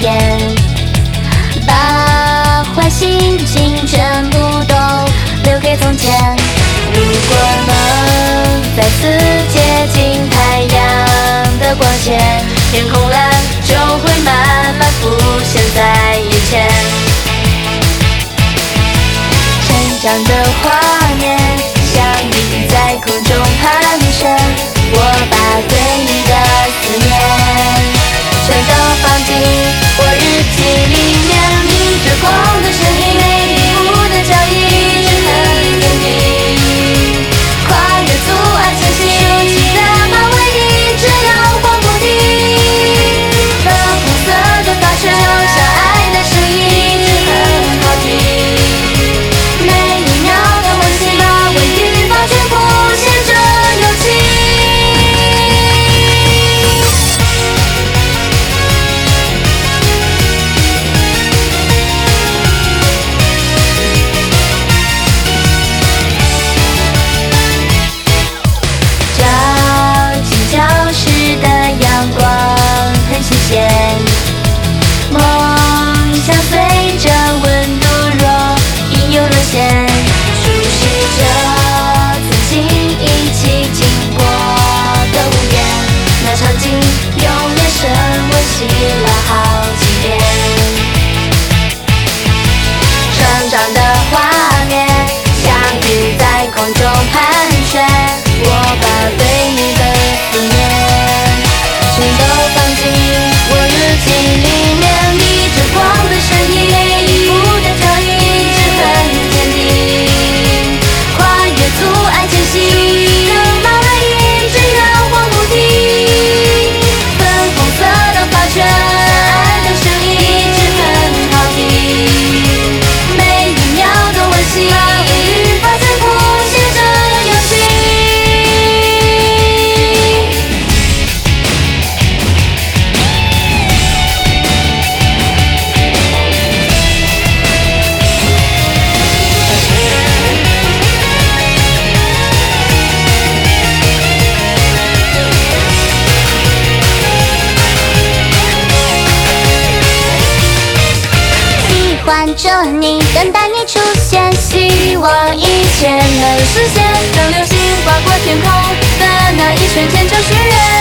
点把坏心情全部都留给从前。如果能再次接近太阳的光线天空蓝就会慢慢看着你，等待你出现，希望一切能实现，当流星划过天空的那一瞬间就许愿。